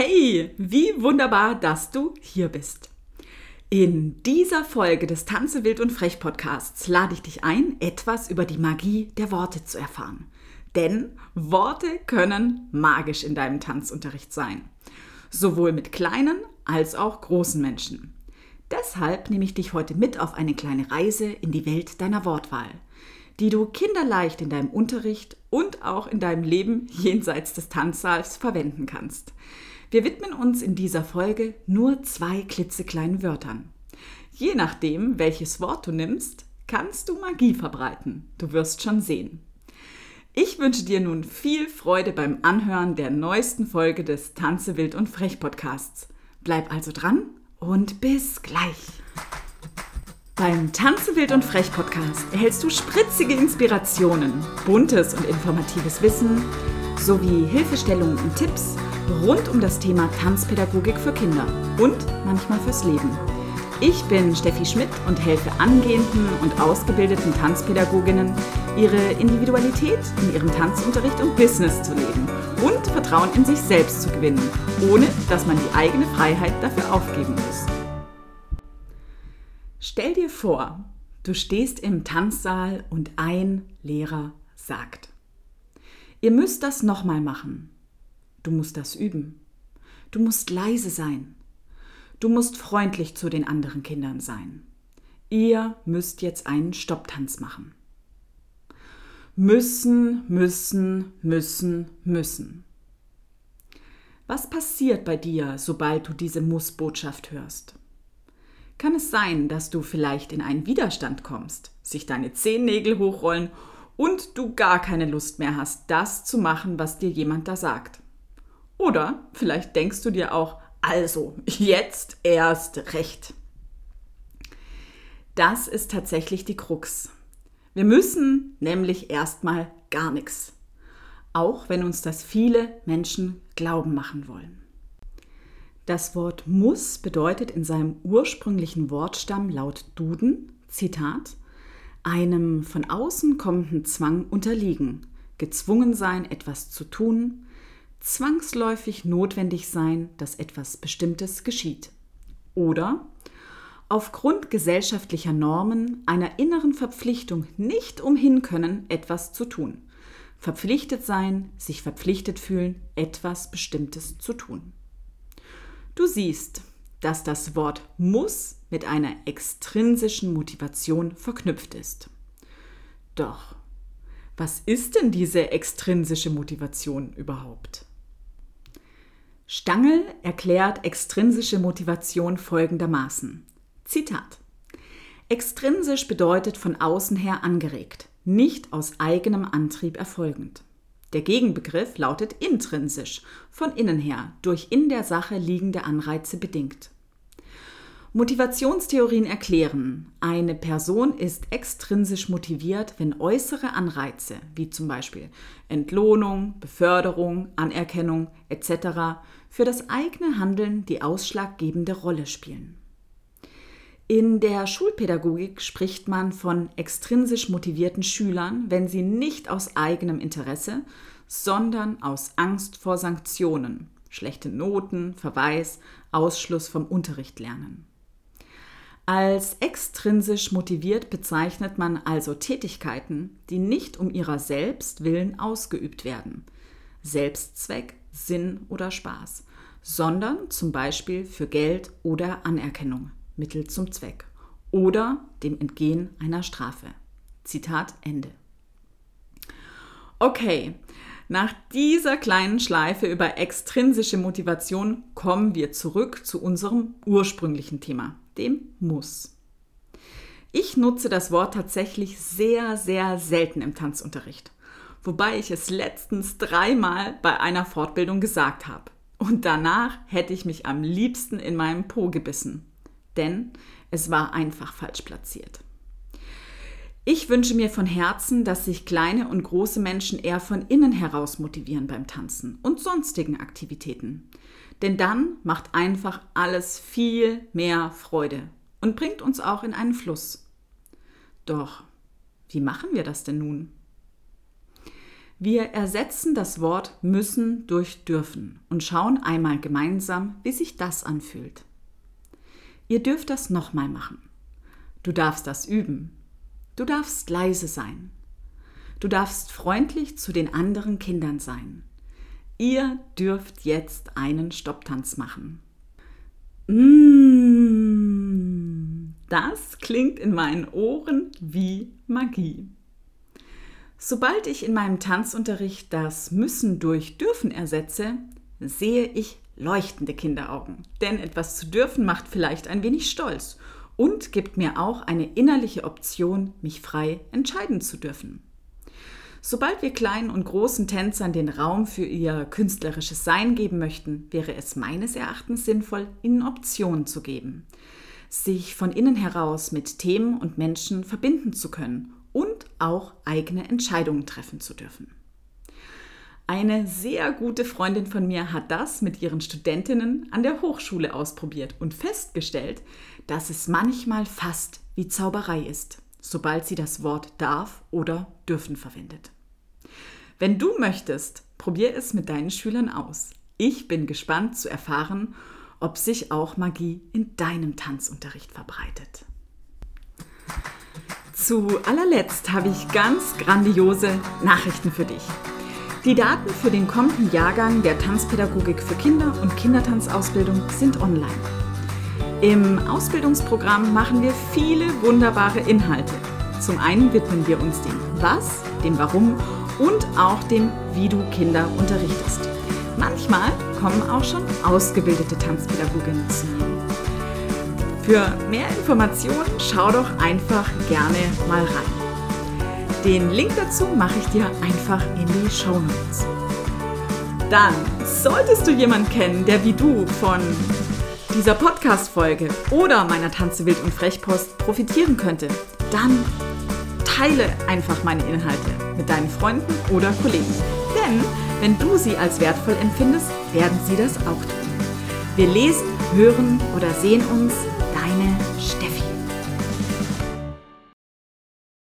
Hey, wie wunderbar, dass du hier bist. In dieser Folge des Tanze wild und frech Podcasts lade ich dich ein, etwas über die Magie der Worte zu erfahren. Denn Worte können magisch in deinem Tanzunterricht sein. Sowohl mit kleinen als auch großen Menschen. Deshalb nehme ich dich heute mit auf eine kleine Reise in die Welt deiner Wortwahl, die du kinderleicht in deinem Unterricht und auch in deinem Leben jenseits des Tanzsaals verwenden kannst. Wir widmen uns in dieser Folge nur zwei klitzekleinen Wörtern. Je nachdem, welches Wort du nimmst, kannst du Magie verbreiten. Du wirst schon sehen. Ich wünsche dir nun viel Freude beim Anhören der neuesten Folge des Tanze wild und frech Podcasts. Bleib also dran und bis gleich. Beim Tanze wild und frech Podcast erhältst du spritzige Inspirationen, buntes und informatives Wissen sowie Hilfestellungen und Tipps rund um das Thema Tanzpädagogik für Kinder und manchmal fürs Leben. Ich bin Steffi Schmidt und helfe angehenden und ausgebildeten Tanzpädagoginnen, ihre Individualität in ihrem Tanzunterricht und Business zu leben und Vertrauen in sich selbst zu gewinnen, ohne dass man die eigene Freiheit dafür aufgeben muss. Stell dir vor, du stehst im Tanzsaal und ein Lehrer sagt, ihr müsst das nochmal machen. Du musst das üben. Du musst leise sein. Du musst freundlich zu den anderen Kindern sein. Ihr müsst jetzt einen Stopptanz machen. Müssen, müssen, müssen, müssen. Was passiert bei dir, sobald du diese Muss-Botschaft hörst? Kann es sein, dass du vielleicht in einen Widerstand kommst, sich deine Zehennägel hochrollen und du gar keine Lust mehr hast, das zu machen, was dir jemand da sagt? Oder vielleicht denkst du dir auch, also, jetzt erst recht. Das ist tatsächlich die Krux. Wir müssen nämlich erstmal gar nichts. Auch wenn uns das viele Menschen glauben machen wollen. Das Wort muss bedeutet in seinem ursprünglichen Wortstamm laut Duden, Zitat, einem von außen kommenden Zwang unterliegen, gezwungen sein, etwas zu tun, zwangsläufig notwendig sein, dass etwas Bestimmtes geschieht. Oder aufgrund gesellschaftlicher Normen einer inneren Verpflichtung nicht umhin können, etwas zu tun. Verpflichtet sein, sich verpflichtet fühlen, etwas Bestimmtes zu tun. Du siehst, dass das Wort muss mit einer extrinsischen Motivation verknüpft ist. Doch, was ist denn diese extrinsische Motivation überhaupt? Stangl erklärt extrinsische Motivation folgendermaßen. Zitat. Extrinsisch bedeutet von außen her angeregt, nicht aus eigenem Antrieb erfolgend. Der Gegenbegriff lautet intrinsisch, von innen her, durch in der Sache liegende Anreize bedingt. Motivationstheorien erklären, eine Person ist extrinsisch motiviert, wenn äußere Anreize, wie zum Beispiel Entlohnung, Beförderung, Anerkennung etc., für das eigene Handeln die ausschlaggebende Rolle spielen. In der Schulpädagogik spricht man von extrinsisch motivierten Schülern, wenn sie nicht aus eigenem Interesse, sondern aus Angst vor Sanktionen, schlechte Noten, Verweis, Ausschluss vom Unterricht lernen. Als extrinsisch motiviert bezeichnet man also Tätigkeiten, die nicht um ihrer selbst willen ausgeübt werden. Selbstzweck, Sinn oder Spaß, sondern zum Beispiel für Geld oder Anerkennung. Mittel zum Zweck oder dem Entgehen einer Strafe. Zitat Ende. Okay, nach dieser kleinen Schleife über extrinsische Motivation kommen wir zurück zu unserem ursprünglichen Thema, dem Muss. Ich nutze das Wort tatsächlich sehr, sehr selten im Tanzunterricht, wobei ich es letztens dreimal bei einer Fortbildung gesagt habe. Und danach hätte ich mich am liebsten in meinem Po gebissen denn es war einfach falsch platziert. Ich wünsche mir von Herzen, dass sich kleine und große Menschen eher von innen heraus motivieren beim Tanzen und sonstigen Aktivitäten. Denn dann macht einfach alles viel mehr Freude und bringt uns auch in einen Fluss. Doch, wie machen wir das denn nun? Wir ersetzen das Wort müssen durch dürfen und schauen einmal gemeinsam, wie sich das anfühlt. Ihr dürft das nochmal machen. Du darfst das üben. Du darfst leise sein. Du darfst freundlich zu den anderen Kindern sein. Ihr dürft jetzt einen Stopptanz machen. Mmh, das klingt in meinen Ohren wie Magie. Sobald ich in meinem Tanzunterricht das Müssen durch Dürfen ersetze, sehe ich leuchtende Kinderaugen. Denn etwas zu dürfen macht vielleicht ein wenig stolz und gibt mir auch eine innerliche Option, mich frei entscheiden zu dürfen. Sobald wir kleinen und großen Tänzern den Raum für ihr künstlerisches Sein geben möchten, wäre es meines Erachtens sinnvoll, ihnen Optionen zu geben, sich von innen heraus mit Themen und Menschen verbinden zu können und auch eigene Entscheidungen treffen zu dürfen. Eine sehr gute Freundin von mir hat das mit ihren Studentinnen an der Hochschule ausprobiert und festgestellt, dass es manchmal fast wie Zauberei ist, sobald sie das Wort darf oder dürfen verwendet. Wenn du möchtest, probier es mit deinen Schülern aus. Ich bin gespannt zu erfahren, ob sich auch Magie in deinem Tanzunterricht verbreitet. Zu allerletzt habe ich ganz grandiose Nachrichten für dich. Die Daten für den kommenden Jahrgang der Tanzpädagogik für Kinder und Kindertanzausbildung sind online. Im Ausbildungsprogramm machen wir viele wunderbare Inhalte. Zum einen widmen wir uns dem Was, dem Warum und auch dem Wie du Kinder unterrichtest. Manchmal kommen auch schon ausgebildete Tanzpädagoginnen zu mir. Für mehr Informationen schau doch einfach gerne mal rein. Den Link dazu mache ich dir einfach in die Show Notes. Dann solltest du jemanden kennen, der wie du von dieser Podcast-Folge oder meiner Tanze Wild und Frechpost profitieren könnte, dann teile einfach meine Inhalte mit deinen Freunden oder Kollegen. Denn wenn du sie als wertvoll empfindest, werden sie das auch tun. Wir lesen, hören oder sehen uns.